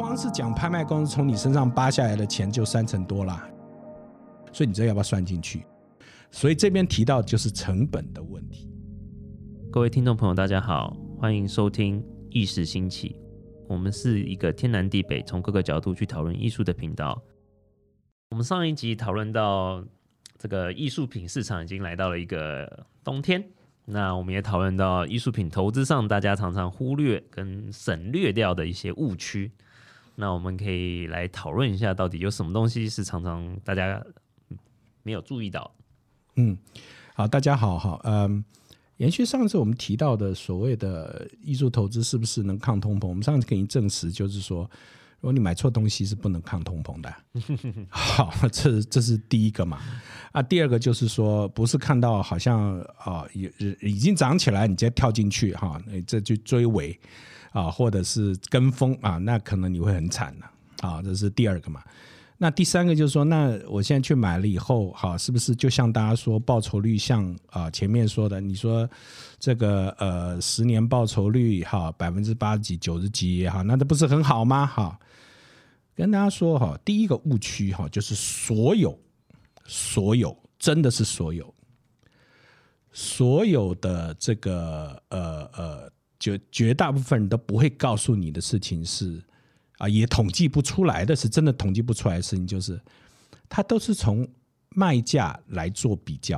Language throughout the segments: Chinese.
光是讲拍卖公司从你身上扒下来的钱就三成多啦，所以你这要不要算进去？所以这边提到就是成本的问题。各位听众朋友，大家好，欢迎收听意识兴起。我们是一个天南地北，从各个角度去讨论艺术的频道。我们上一集讨论到这个艺术品市场已经来到了一个冬天，那我们也讨论到艺术品投资上大家常常忽略跟省略掉的一些误区。那我们可以来讨论一下，到底有什么东西是常常大家没有注意到。嗯，好，大家好，好，嗯。延续上次我们提到的所谓的艺术投资是不是能抗通膨？我们上次给你证实，就是说，如果你买错东西是不能抗通膨的。好，这这是第一个嘛？啊，第二个就是说，不是看到好像啊，已已经涨起来，你直接跳进去哈，这就追尾啊，或者是跟风啊，那可能你会很惨的啊，这是第二个嘛。那第三个就是说，那我现在去买了以后，好，是不是就像大家说报酬率像啊前面说的，你说这个呃十年报酬率哈百分之八十几九十几哈，那这不是很好吗？哈，跟大家说哈，第一个误区哈就是所有所有真的是所有所有的这个呃呃，就绝大部分人都不会告诉你的事情是。啊，也统计不出来的是真的统计不出来的事情，就是它都是从卖价来做比较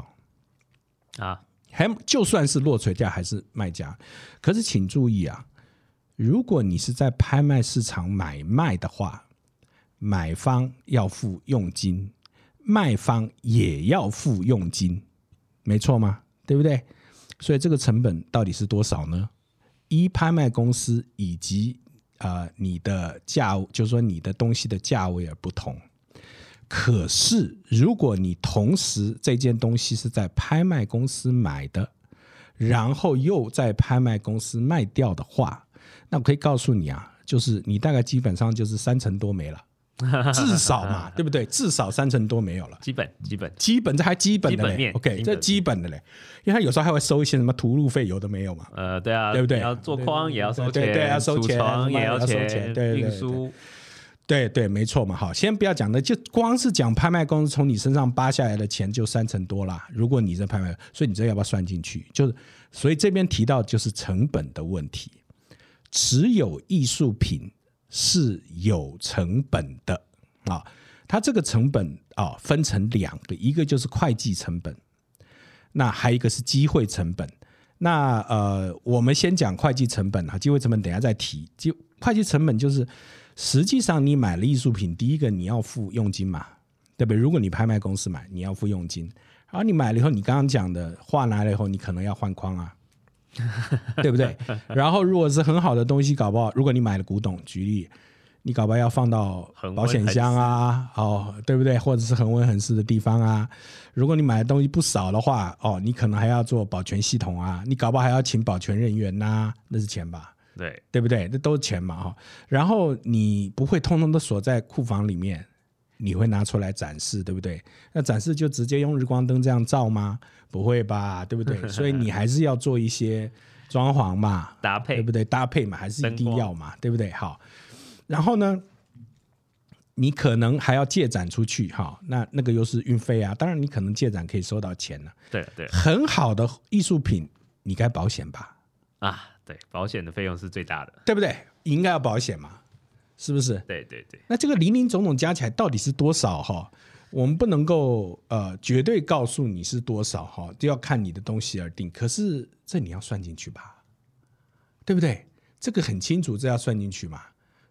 啊，还就算是落锤价还是卖价。可是请注意啊，如果你是在拍卖市场买卖的话，买方要付佣金，卖方也要付佣金，没错吗？对不对？所以这个成本到底是多少呢？一拍卖公司以及。呃，你的价就是说你的东西的价位而不同。可是，如果你同时这件东西是在拍卖公司买的，然后又在拍卖公司卖掉的话，那我可以告诉你啊，就是你大概基本上就是三成多没了。至少嘛，对不对？至少三成多没有了。基本基本基本这还基本的嘞，OK，这基本的嘞，因为他有时候还会收一些什么途路费，有的没有嘛。呃，对啊，对不对？要做框也要收钱，对，要收钱，也要收钱，对运输，对对，没错嘛。好，先不要讲的，就光是讲拍卖公司从你身上扒下来的钱就三成多啦。如果你这拍卖，所以你这要不要算进去？就是，所以这边提到就是成本的问题，持有艺术品。是有成本的啊，它这个成本啊分成两个，一个就是会计成本，那还有一个是机会成本。那呃，我们先讲会计成本哈，机会成本等下再提。就会计成本就是，实际上你买了艺术品，第一个你要付佣金嘛，对不对？如果你拍卖公司买，你要付佣金，然后你买了以后，你刚刚讲的画来了以后，你可能要换框啊。对不对？然后如果是很好的东西，搞不好，如果你买了古董，举例，你搞不好要放到保险箱啊，哦，对不对？或者是恒温恒湿的地方啊。如果你买的东西不少的话，哦，你可能还要做保全系统啊，你搞不好还要请保全人员呐，那是钱吧？对，对不对？那都是钱嘛，哈。然后你不会通通都锁在库房里面。你会拿出来展示，对不对？那展示就直接用日光灯这样照吗？不会吧，对不对？所以你还是要做一些装潢嘛，搭配，对不对？搭配嘛，还是一定要嘛，对不对？好，然后呢，你可能还要借展出去，哈，那那个又是运费啊。当然，你可能借展可以收到钱了。对对，很好的艺术品，你该保险吧？啊，对，保险的费用是最大的，对不对？应该要保险嘛。是不是？对对对。那这个零零总总加起来到底是多少哈？我们不能够呃绝对告诉你是多少哈，就要看你的东西而定。可是这你要算进去吧，对不对？这个很清楚，这要算进去嘛，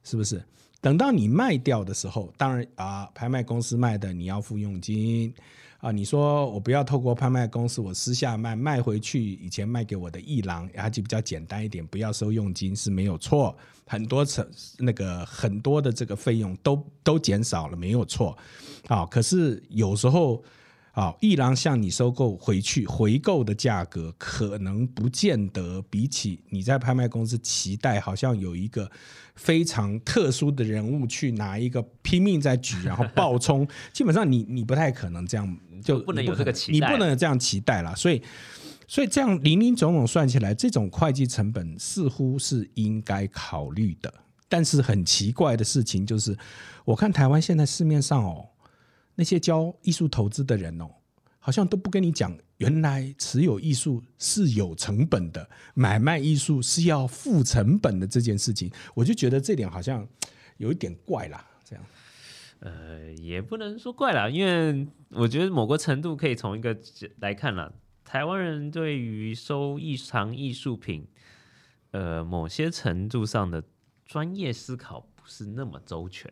是不是？等到你卖掉的时候，当然啊，拍卖公司卖的你要付佣金。啊，你说我不要透过拍卖公司，我私下卖卖回去，以前卖给我的艺廊，然后就比较简单一点，不要收佣金是没有错，很多成那个很多的这个费用都都减少了，没有错。啊，可是有时候。好，一郎向你收购回去回购的价格，可能不见得比起你在拍卖公司期待，好像有一个非常特殊的人物去拿一个拼命在举，然后爆冲，基本上你你不太可能这样，就不能有这个期待，你不能有这样期待了。所以，所以这样零零总总算起来，这种会计成本似乎是应该考虑的。但是很奇怪的事情就是，我看台湾现在市面上哦，那些教艺术投资的人哦，好像都不跟你讲，原来持有艺术是有成本的，买卖艺术是要付成本的这件事情，我就觉得这点好像有一点怪啦。这样，呃，也不能说怪啦，因为我觉得某个程度可以从一个来看啦，台湾人对于收异常艺术品，呃，某些程度上的专业思考不是那么周全。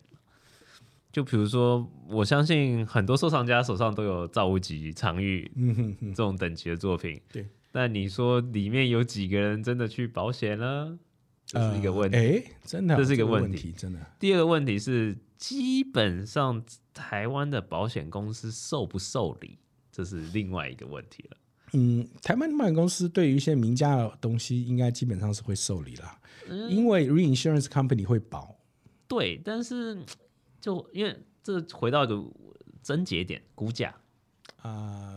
就比如说，我相信很多收藏家手上都有赵无极、常玉这种等级的作品，对。但你说里面有几个人真的去保险呢？这是一个问题。哎，真的，这是一个个问题问真的。第二个问题是，基本上台湾的保险公司受不受理，这是另外一个问题了。嗯，台湾的保险公司对于一些名家的东西，应该基本上是会受理啦，因为 reinsurance company 会保。对，但是就因为这回到一个症结点，估价啊、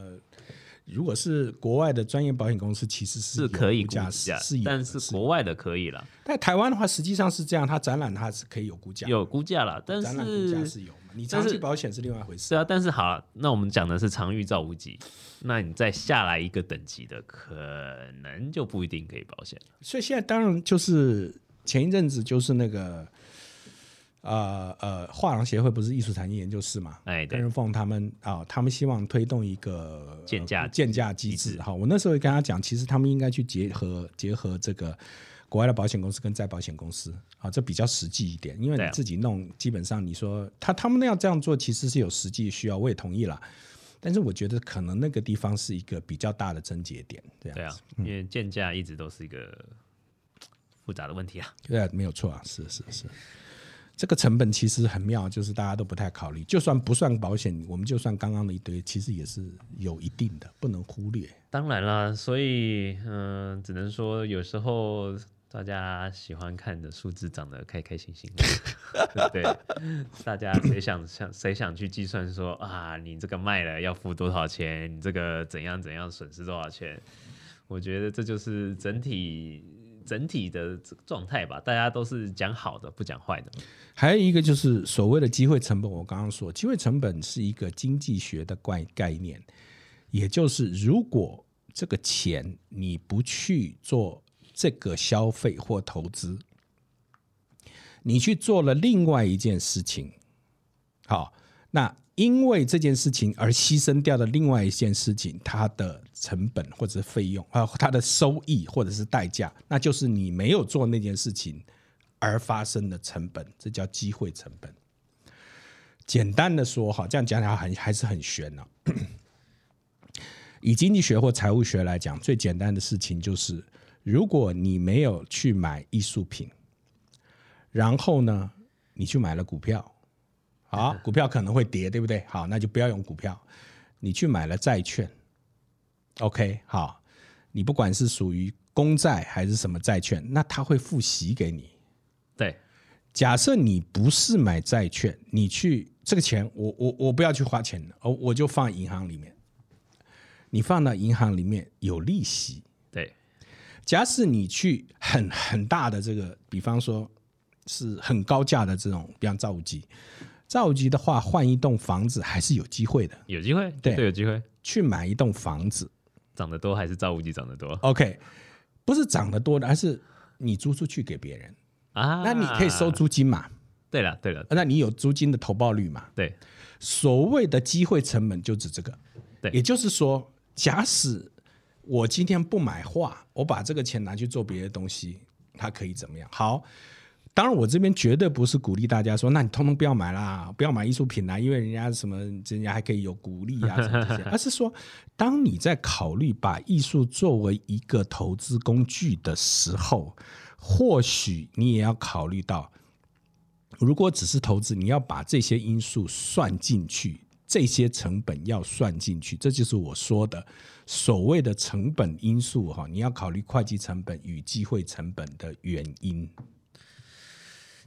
如果是国外的专业保险公司，其实有是可以估价是但是国外的可以了，但台湾的话，实际上是这样，它展览它是可以有估价，有估价了，但展览估价是是有嘛？你但是长期保险是另外一回事是。啊，但是好了，那我们讲的是常遇造无极，那你再下来一个等级的，可能就不一定可以保险了。所以现在当然就是前一阵子就是那个。呃呃，画廊协会不是艺术产业研究室嘛？哎，对，跟人凤他们啊、他们希望推动一个建价呃鉴价机机制制哈。我那时候也跟他讲，其实他们应该去结合结合这个国外的保险公司跟再保险公司啊，这比较实际一点。因为你自己弄，基本上你说他他们那样这样做，其实是有实际需要，我也同意了。但是我觉得可能那个地方是一个比较大的症结点，这样对啊，因为建价一直都是一个复杂的问题啊。对啊，没有错啊，是是是。这个成本其实很妙，就是大家都不太考虑。就算不算保险，我们就算刚刚的一堆，其实也是有一定的，不能忽略。当然啦，所以嗯、只能说有时候大家喜欢看的数字长得开开心心的，对 不对？大家谁想想谁想去计算说啊，你这个卖了要付多少钱，你这个怎样怎样损失多少钱？我觉得这就是整体整体的状态吧，大家都是讲好的，不讲坏的。还有一个就是所谓的机会成本，我刚刚说，机会成本是一个经济学的概概念，也就是如果这个钱你不去做这个消费或投资，你去做了另外一件事情，好，那因为这件事情而牺牲掉的另外一件事情，它的成本或者是费用啊，它的收益或者是代价，那就是你没有做那件事情而发生的成本，这叫机会成本。简单的说，哈，这样讲起来很还是很悬呢、以经济学或财务学来讲，最简单的事情就是，如果你没有去买艺术品，然后呢，你去买了股票，好，股票可能会跌，对不对？好，那就不要用股票，你去买了债券，OK，好，你不管是属于公债还是什么债券，那它会付息给你。对，假设你不是买债券，你去这个钱，我我我不要去花钱了，哦，我就放银行里面。你放到银行里面有利息。对，假使你去很很大的这个，比方说是很高价的这种，比方造物机，造物机的话，换一栋房子还是有机会的。有机会，对对，有机会，去买一栋房子涨得多还是造物机涨得多，OK，不是涨得多的，而是你租出去给别人，啊？那你可以收。租金嘛？对了，对了，那你有租金的投报率嘛？对，所谓的机会成本就指这个，对也就是说，假使我今天不买画，我把这个钱拿去做别的东西，它可以怎么样？好，当然我这边绝对不是鼓励大家说，那你通通不要买啦，不要买艺术品啦，因为人家什么，人家还可以有鼓励啊 什么这些，而是说，当你在考虑把艺术作为一个投资工具的时候，或许你也要考虑到。如果只是投资，你要把这些因素算进去，这些成本要算进去，这就是我说的所谓的成本因素哈。你要考虑会计成本与机会成本的原因。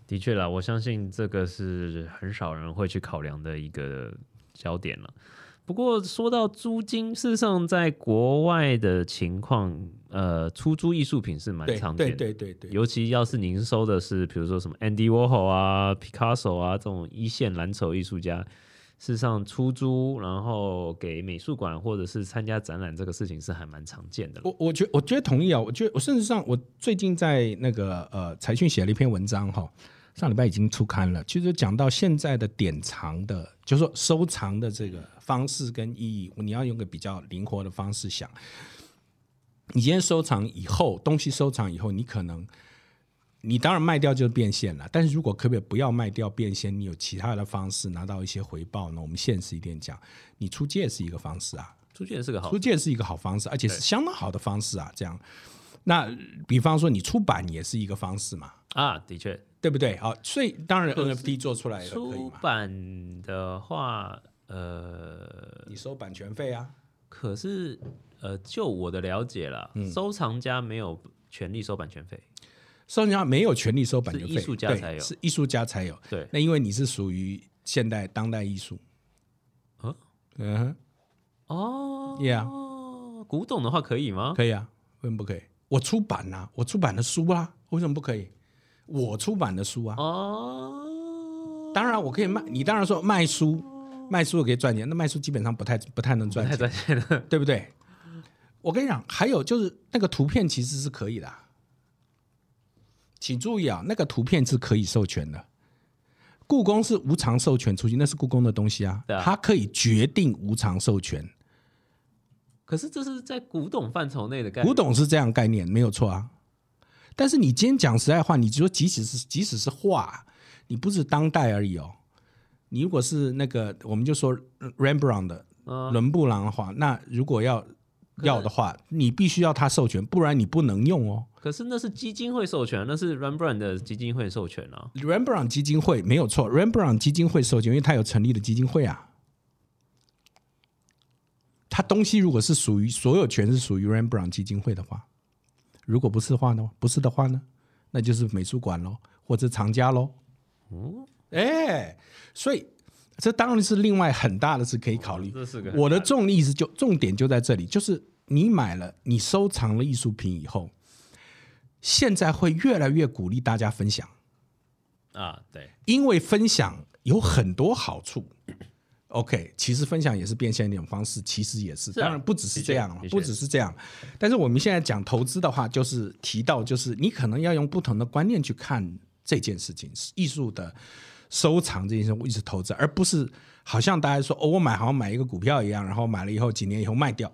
的确啦，我相信这个是很少人会去考量的一个焦点了。不过说到租金，事实上在国外的情况，呃，出租艺术品是蛮对对常见的。对对对，尤其要是您收的是，比如说什么 Andy Warhol 啊、Picasso 啊这种一线蓝筹艺术家，事实上出租然后给美术馆或者是参加展览这个事情是还蛮常见的。我我觉我觉得同意啊，我觉得我甚至上我最近在那个呃财讯写了一篇文章哈，上礼拜已经出刊了，其实讲到现在的典藏的，就是说收藏的这个方式跟意义，你要用个比较灵活的方式想。你今天收藏以后，东西收藏以后，你可能你当然卖掉就是变现了，但是如果可不可以不要卖掉变现，你有其他的方式拿到一些回报呢？我们现实一点讲，你出借是一个方式啊，出借是个好出，借是一个好方式，而且是相当好的方式啊。这样，那比方说你出版也是一个方式嘛，啊，的确，对不对？好，所以当然 NFT 做出来了出，版的话，呃，你收版权费啊，可是呃，就我的了解了，嗯收藏家没有权利收版权费。收藏家没有权利收版权费，艺术家对才有是艺术家才有。对，那因为你是属于现代当代艺术，嗯嗯哼哦，Yeah 古董的话可以吗？可以啊，为什么不可以？我出版呐、我出版的书啊，为什么不可以？我出版的书啊，哦，当然我可以卖。你当然说卖书，卖书我可以赚钱，那卖书基本上不太不太能赚太钱，赚钱了。对不对？我跟你讲，还有就是那个图片其实是可以的啊、请注意啊，那个图片是可以授权的。故宫是无偿授权出去，那是故宫的东西啊，啊它可以决定无偿授权。可是这是在古董范畴内的概念。古董是这样概念，没有错啊。但是你今天讲实在话，你说即使是即使是画，你不是当代而已哦。你如果是那个，我们就说 Rembrandt 的嗯伦布朗的话，那如果要是要的话，你必须要他授权，不然你不能用哦。可是那是基金会授权，那是 Rembrandt 的基金会授权啊。Rembrandt 基金会没有错，Rembrandt 基金会授权，因为他有成立的基金会啊。他东西如果是属于所有权是属于 Rembrandt 基金会的话，如果不是的话呢？不是的话呢？那就是美术馆喽，或者藏家喽。嗯，哎，所以这当然是另外很大的事可以考虑。这是个我的重意思就重点就在这里，就是你买了，你收藏了艺术品以后，现在会越来越鼓励大家分享。啊，对，因为分享有很多好处。OK，其实分享也是变现的一种方式，其实也是，当然不只是这样不只是这样。但是我们现在讲投资的话，就是提到，就是你可能要用不同的观念去看这件事情，艺术的收藏这件事我一直投资，而不是好像大家说哦，我买好像买一个股票一样，然后买了以后几年以后卖掉。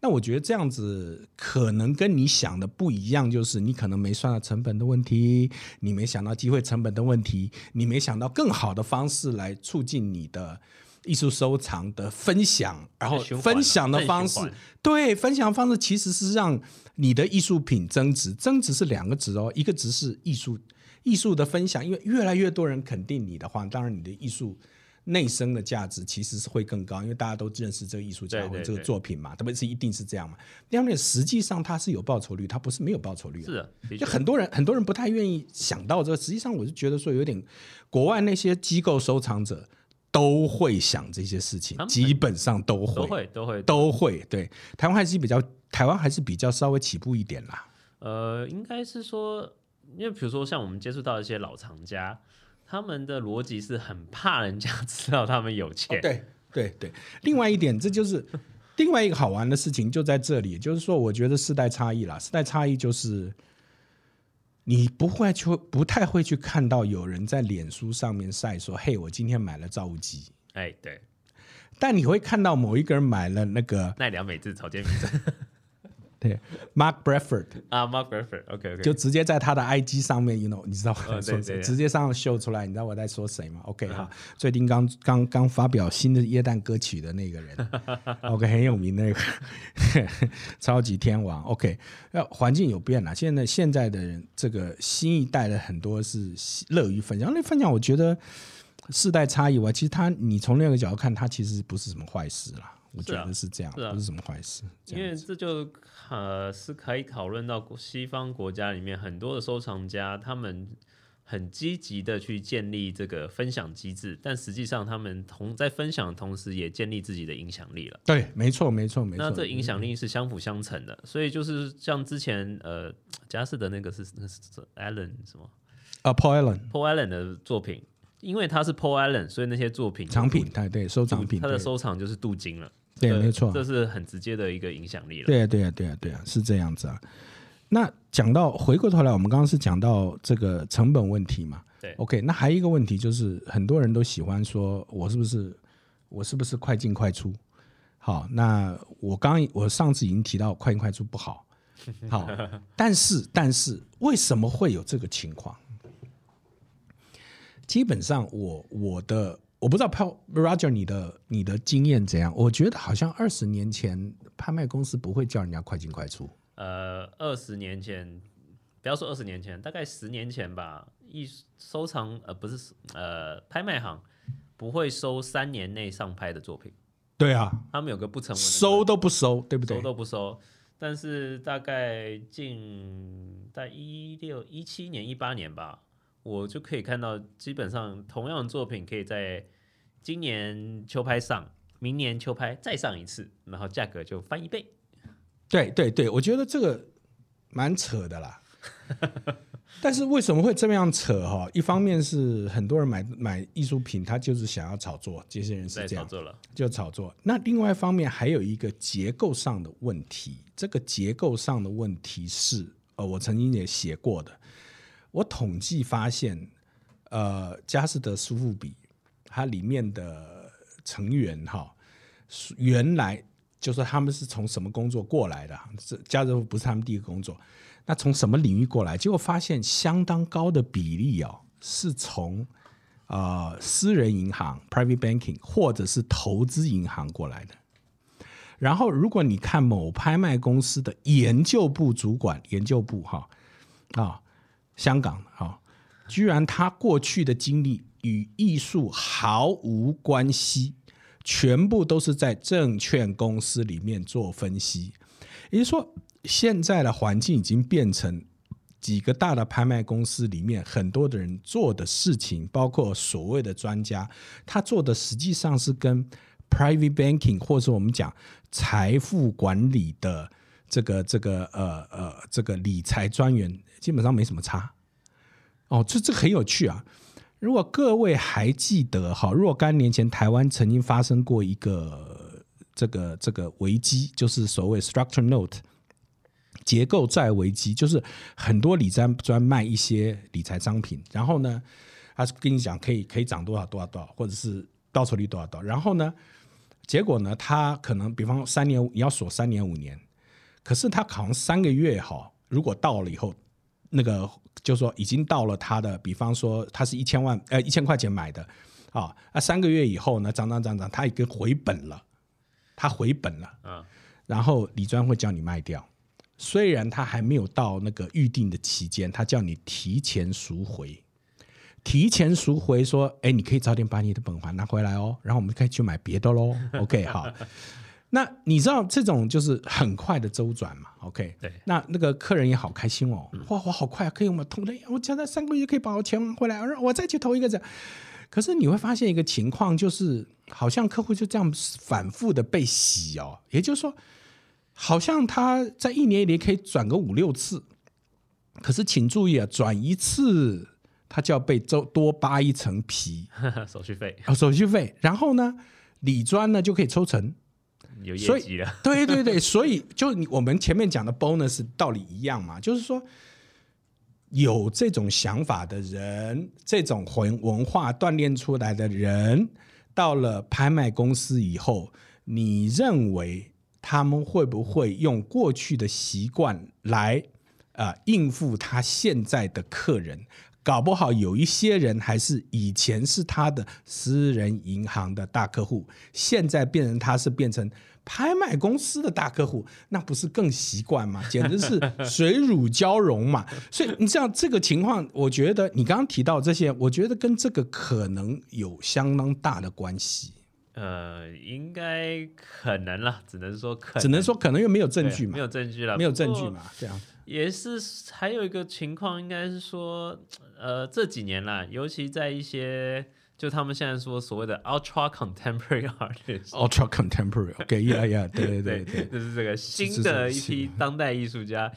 那我觉得这样子可能跟你想的不一样，就是你可能没算到成本的问题，你没想到机会成本的问题，你没想到更好的方式来促进你的艺术收藏的分享，然后分享的方式对，分享方式其实是让你的艺术品增值，增值是两个值哦，一个值是艺术艺术的分享，因为越来越多人肯定你的话，当然你的艺术。内生的价值其实是会更高，因为大家都认识这个艺术家或者这个作品嘛，特别是一定是这样嘛。另外，实际上它是有报酬率，它不是没有报酬率的。是的，就很多人很多人不太愿意想到这个，实际上我是觉得说有点，国外那些机构收藏者都会想这些事情基本上都会都会都会都会。对，台湾还是比较台湾还是比较稍微起步一点啦。呃，应该是说，因为比如说像我们接触到一些老藏家，他们的逻辑是很怕人家 知道他们有钱。对对对，另外一点，这就是另外一个好玩的事情，就在这里，就是说，我觉得世代差异啦，世代差异就是你不会去，不太会去看到有人在脸书上面晒说：“嘿，我今天买了造物机。哎，对，”但你会看到某一个人买了那个奈良美智草间弥生对 Mark Bradford，啊，Mark Bradford，OK OK，就直接在他的 IG 上面，you know，你知道我在说谁？直接上秀出来，你知道我在说谁吗？OK 哈，最近刚刚刚发表新的耶诞歌曲的那个人，OK 很有名那个 超级天王，OK，要环境有变了，现在现在的人这个新一代的很多是乐于分享，那分享我觉得世代差异外，其实他你从另一个角度看，他其实不是什么坏事啦。我觉得是这样，是啊不是什么坏事。因为这就呃是可以讨论到西方国家里面很多的收藏家，他们很积极的去建立这个分享机制，但实际上他们同在分享的同时，也建立自己的影响力了。对，没错，没错，没错。那这影响力是相辅相成的，所以就是像之前呃，佳士的那个是那是 Allen 什么啊，Paul Allen，Paul Allen 的作品，因为他是 Paul Allen，所以那些作品藏品，对对，收藏品，他的收藏就是镀金了。对，没错，这是很直接的一个影响力了。对啊，对啊，对啊，对啊，是这样子啊。那讲到回过头来，我们刚刚是讲到这个成本问题嘛？对，OK。那还有一个问题就是，很多人都喜欢说，我是不是我是不是快进快出？好，那我刚我上次已经提到快进快出不好，好，但是但是为什么会有这个情况？基本上，我我的我不知道 Paul Roger 你的你的经验怎样？我觉得好像二十年前拍卖公司不会叫人家快进快出。呃，二十年前，不要说二十年前，大概十年前吧。艺收藏呃不是呃拍卖行不会收三年内上拍的作品。对啊，他们有个不成文，收都不收，对不对？收都不收。但是大概近在一六一七年一八年吧，我就可以看到，基本上同样的作品可以在今年秋拍上，明年秋拍再上一次，然后价格就翻一倍。对对对，我觉得这个蛮扯的啦。但是为什么会这么样扯哈？一方面是很多人买买艺术品，他就是想要炒作，这些人是这样，就炒作。那另外一方面还有一个结构上的问题，这个结构上的问题是，呃，我曾经也写过的。我统计发现，呃，佳士得苏富比它里面的成员哈，原来。就是他们是从什么工作过来的？这家乐福不是他们第一个工作，那从什么领域过来？结果发现相当高的比例哦，是从呃私人银行 （private banking） 或者是投资银行过来的。然后，如果你看某拍卖公司的研究部主管，研究部哈啊，香港哈，居然他过去的经历与艺术毫无关系。全部都是在证券公司里面做分析，也就是说，现在的环境已经变成几个大的拍卖公司里面很多的人做的事情，包括所谓的专家，他做的实际上是跟 private banking 或者我们讲财富管理的这个这个呃呃这个理财专员基本上没什么差。哦，这这很有趣啊。如果各位还记得哈，若干年前台湾曾经发生过一个这个这个危机，就是所谓 structure note 结构债危机，就是很多理财专卖一些理财商品，然后呢，他跟你讲可以可以涨多少多少多少，或者是报酬率多少多少，然后呢，结果呢，他可能比方三年你要锁三年五年，可是他好像三个月哈，如果到了以后。那个就说已经到了他的，比方说他是一千万呃一千块钱买的，啊，那三个月以后呢，涨涨涨涨，他已经回本了，他回本了，嗯，然后李专会叫你卖掉，虽然他还没有到那个预定的期间，他叫你提前赎回，提前赎回说，哎，你可以早点把你的本还拿回来哦，然后我们可以去买别的喽，OK 好。那你知道这种就是很快的周转嘛？OK，对，那那个客人也好开心哦，哇，我好快啊，可以吗？投了，我现在三个月可以把我钱回来，我再去投一个这样。可是你会发现一个情况，就是好像客户就这样反复的被洗哦，也就是说，好像他在一年里可以转个五六次，可是请注意啊，转一次他就要被周多扒一层皮，手续费哦，手续费，然后呢，理专呢就可以抽成。有业绩了，对对对，所以就你我们前面讲的 bonus 道理一样嘛，就是说有这种想法的人，这种文文化锻炼出来的人，到了拍卖公司以后，你认为他们会不会用过去的习惯来啊应付他现在的客人？搞不好有一些人还是以前是他的私人银行的大客户，现在变成他是变成。拍卖公司的大客户，那不是更习惯吗？简直是水乳交融嘛！所以你像这个情况，我觉得你刚刚提到这些，我觉得跟这个可能有相当大的关系。呃，应该可能了，只能说可能，只能说可能，又没有证据嘛，没有证据了，没有证据嘛，这样。也是还有一个情况，应该是说，呃这几年啦，尤其在一些就他们现在说所谓的 ultra contemporary artist，ultra contemporary，OK，呀呀，对对对对，就是这个新的一批当代艺术家，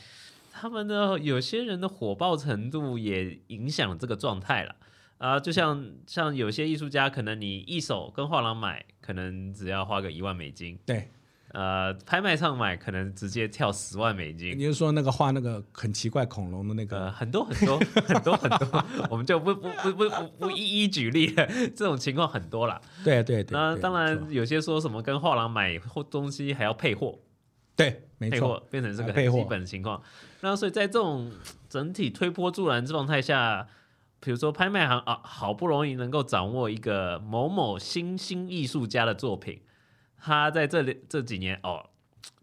他们的有些人的火爆程度也影响了这个状态了。啊、就像像有些艺术家，可能你一手跟画廊买，可能只要花个一万美金，对，呃，拍卖上买可能直接跳十万美金。你是说那个画那个很奇怪恐龙的那呃，个，很多很多 很多很多，我们就不不不不不不一一举例了，这种情况很多啦。对对对，那当然有些说什么跟画廊买货东西还要配货，对，没配货错，变成这个基本的情况。那所以在这种整体推波助澜状态下，比如说拍卖行啊，好不容易能够掌握一个某某新兴艺术家的作品，他在这里这几年哦，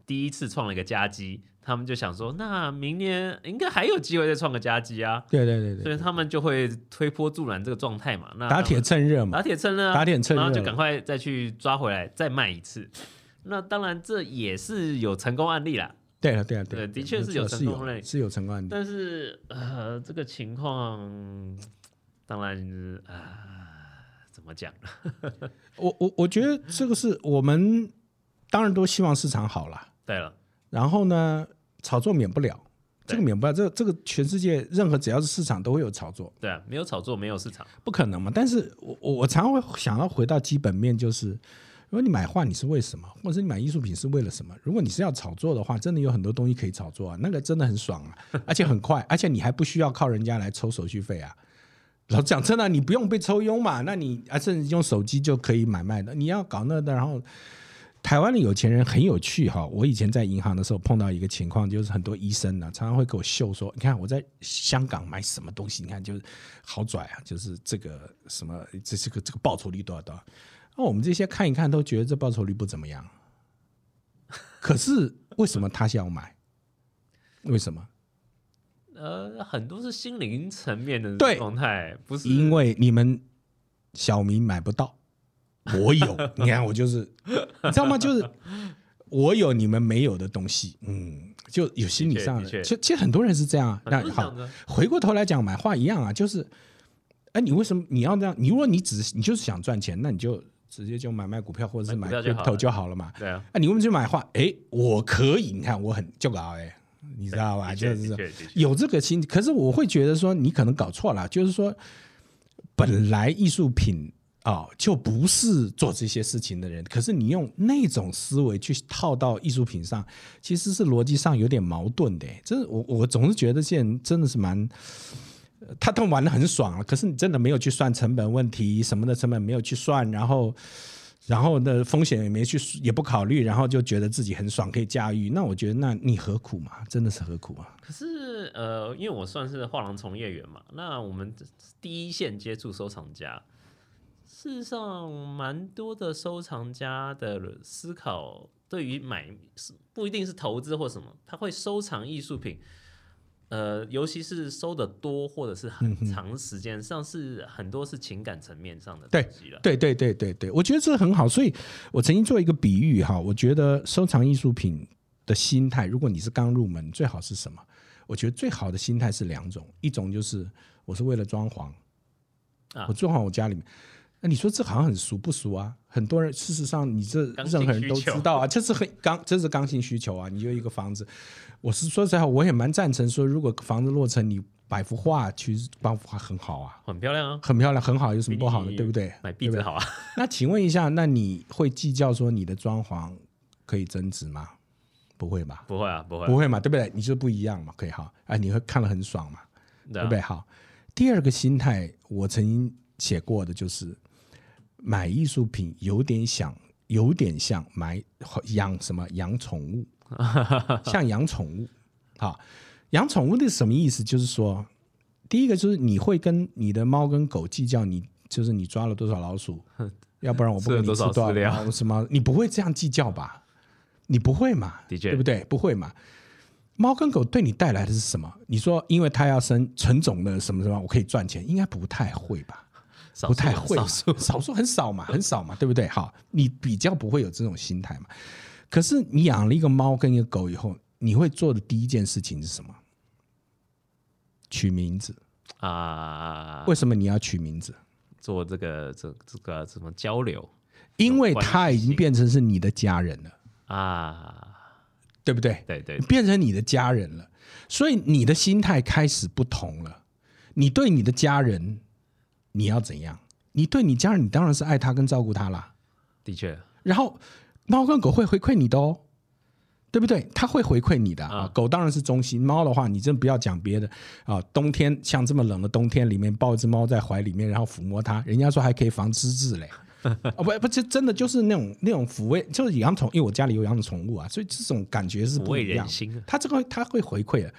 第一次创了一个佳绩，他们就想说，那明年应该还有机会再创个佳绩啊，对对对对，所以他们就会推波助澜这个状态嘛。那打铁趁热嘛打，铁趁热啊，打铁趁热然后就赶快再去抓回来，再卖一次。那当然，这也是有成功案例啦。对了对了了，对的确是有成功案例是有成功案例，但是呃，这个情况当然是啊、怎么讲呢？我我我觉得这个是我们当然都希望市场好了，对了，然后呢，炒作免不了，这个免不了，这个这个全世界任何只要是市场都会有炒作，对啊，没有炒作，没有市场，不可能嘛。但是我我我常常会想要回到基本面，就是如果你买画你是为什么，或者是你买艺术品是为了什么？如果你是要炒作的话，真的有很多东西可以炒作啊，那个真的很爽啊，而且很快，而且你还不需要靠人家来抽手续费啊。老实讲真的，你不用被抽佣嘛，那你啊甚至用手机就可以买卖的。你要搞那的，然后台湾的有钱人很有趣哈。我以前在银行的时候碰到一个情况，就是很多医生呢、常常会给我秀说，你看我在香港买什么东西，你看就是好拽啊，就是这个什么这这个这个报酬率多少多少。那我们这些看一看都觉得这报酬率不怎么样，可是为什么他想要买？为什么？呃，很多是心灵层面的对状态，不是因为你们小明买不到，我有，你看我就是，你知道吗？就是我有你们没有的东西，嗯，就有心理上的，的确的其其实很多人是这样啊。那好回过头来讲，买画一样啊，就是，哎，你为什么你要这样？你如果你只是你就是想赚钱，那你就直接就买卖股票或者是买就好 crypto 了就好了嘛。对啊，啊，你为什么去买画？哎，我可以，你看我很就搞哎，你知道吧？就是有这个心，可是我会觉得说你可能搞错了，就是说本来艺术品啊、就不是做这些事情的人，可是你用那种思维去套到艺术品上，其实是逻辑上有点矛盾的。这我我总是觉得这些人真的是蛮。呃他他玩的很爽了，可是你真的没有去算成本问题，什么的成本没有去算，然后然后呢风险也没去也不考虑，然后就觉得自己很爽可以驾驭，那我觉得那你何苦嘛？真的是何苦啊？可是呃，因为我算是画廊从业员嘛，那我们第一线接触收藏家，事实上蛮多的收藏家的思考，对于买不一定是投资或什么，他会收藏艺术品。呃，尤其是收的多，或者是很长时间上，是很多是情感层面上的东西了。对对对对对，我觉得这很好，所以我曾经做一个比喻哈，我觉得收藏艺术品的心态，如果你是刚入门，最好是什么？我觉得最好的心态是两种，一种就是我是为了装潢，啊我装潢我家里面。那你说这好像很俗不俗啊？很多人事实上，你这任何人都知道啊，这是很刚，这是刚性需求啊。你有一个房子，我是说实在话，我也蛮赞成说，如果房子落成，你摆幅画，其实摆幅画很好啊，很漂亮啊，很漂亮，很好，有什么不好的，对不对？买壁纸好啊。那请问一下，那你会计较说你的装潢可以增值吗？不会吧？不会啊，不会啊、不会嘛，对不对？你就不一样嘛，可以哈，啊，你会看了很爽嘛，对啊对不对？好，第二个心态，我曾经写过的就是，买艺术品有点想，有点像买养什么养宠物，像养宠物。好，养宠物的什么意思？就是说，第一个就是你会跟你的猫跟狗计较你，就是你抓了多少老鼠，要不然我不吃了多给你吃多少什么，你不会这样计较吧？你不会嘛？的确对不对？不会嘛？猫跟狗对你带来的是什么？你说，因为它要生纯种的什么什么，我可以赚钱，应该不太会吧？少不太会，少数 少数很少嘛，很少嘛，对不对？好，你比较不会有这种心态嘛。可是你养了一个猫跟一个狗以后，你会做的第一件事情是什么？取名字。啊，为什么你要取名字？做这个这这个什么交流因为它已经变成是你的家人了，啊？对不对？对对变成你的家人了，所以你的心态开始不同了。你对你的家人，你要怎样？你对你家人，你当然是爱他跟照顾他啦。的确，然后猫跟狗会回馈你的哦，对不对？它会回馈你的啊啊。狗当然是忠心，猫的话，你真不要讲别的啊。冬天像这么冷的冬天里面，抱一只猫在怀里面，然后抚摸它，人家说还可以防湿质嘞。哦不不，这真的就是那种那种抚慰，就是养宠，因为我家里有养宠物啊，所以这种感觉是不一样它这个它会回馈的。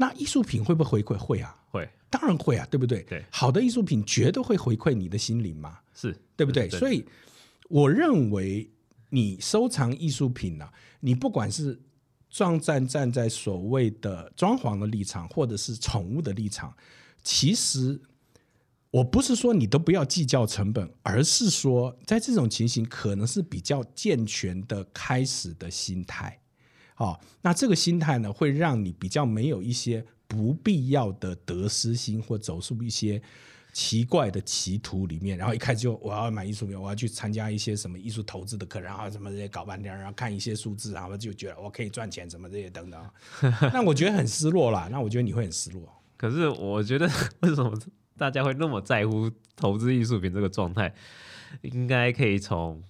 那艺术品会不会回馈？会啊，会当然会啊，对不对？对好的艺术品绝对会回馈你的心灵嘛。是对不对？是所以我认为你收藏艺术品呢、啊，你不管是装站站在所谓的装潢的立场，或者是宠物的立场，其实我不是说你都不要计较成本，而是说在这种情形可能是比较健全的开始的心态。哦，那这个心态呢，会让你比较没有一些不必要的得失心，或走入一些奇怪的歧途里面。然后一开始就我要买艺术品，我要去参加一些什么艺术投资的课，然后什么这些搞半天，然后看一些数字，然后就觉得我可以赚钱，什么这些等等。那我觉得很失落啦。那我觉得你会很失落。可是我觉得为什么大家会那么在乎投资艺术品这个状态，应该可以从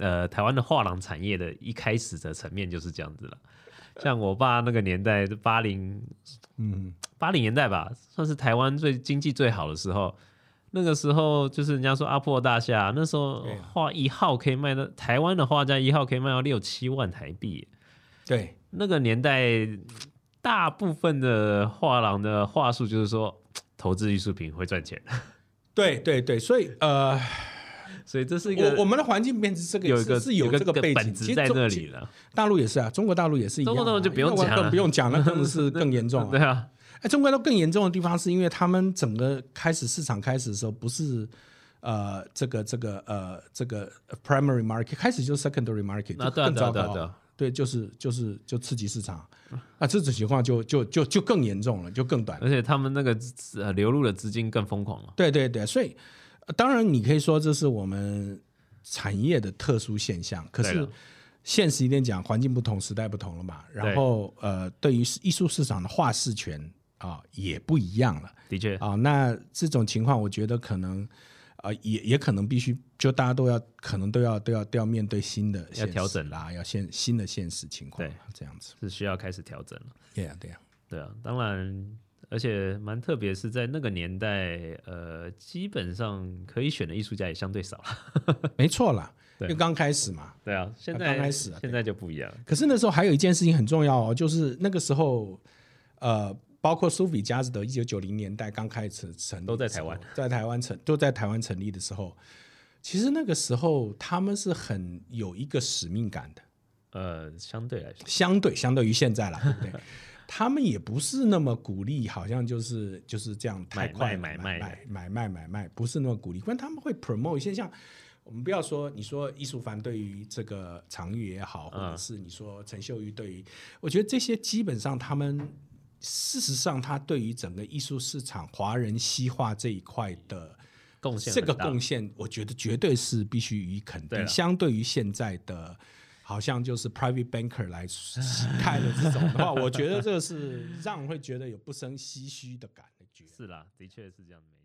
呃台湾的画廊产业的一开始的层面就是这样子了。像我爸那个年代，八零嗯，八零年代吧，算是台湾最经济最好的时候。那个时候就是人家说阿破大厦，那时候画一号可以卖到台湾的画家一号可以卖到六七万台币。对，那个年代，大部分的画廊的话术就是说，投资艺术品会赚钱，对，对，对。所以呃，所以这是一个我我们的环境变成这个有一个是是有一个这个背景，在那里了。大陆也是啊，中国大陆也是一样、啊。中国大陆就不用讲了更不用讲了，更 是更严重、啊。对啊，哎，中国大陆更严重的地方是因为他们整个开始市场开始的时候，不是呃这个这个呃这个 primary market 开始就是 secondary market，就啊对啊更糟糕。对啊对啊对啊对，就是就是就刺激市场，啊，这种情况就就就就更严重了，就更短。而且他们那个呃流入的资金更疯狂了。对对对，所以、呃当然你可以说这是我们产业的特殊现象，可是现实一点讲，环境不同，时代不同了嘛。然后呃，对于艺术市场的话事权啊、也不一样了。的确，啊、那这种情况，我觉得可能啊、也也可能必须就大家都要可能都要都要都要面对新的现实调整。啦，要现新的现实情况对，这样子。是需要开始调整了。对呀对呀，对啊，当然，而且蛮特别，是在那个年代，呃，基本上可以选的艺术家也相对少了。没错啦，因对为刚开始嘛。对啊，现在刚开始啊现在就不一样。可是那时候还有一件事情很重要哦，就是那个时候，呃，包括苏比加斯德，一九九零年代刚开始成都在台湾，在台湾成都在台湾成立的时候，其实那个时候他们是很有一个使命感的，呃，相对来说，相对相对于现在了，对不对？他们也不是那么鼓励，好像就是就是这样太快买快卖买卖买买卖买卖，不是那么鼓励。但他们会 promote 一些像我们不要说你说艺术凡对于这个常玉也好，或者嗯是你说陈秀玉对于，我觉得这些基本上他们事实上他对于整个艺术市场华人西化这一块的。贡献这个贡献，我觉得绝对是必须予以肯定。相对于现在的，好像就是 private banker 来开的这种的话，我觉得这个是让人会觉得有不生唏嘘的感觉。是啦，的确是这样，没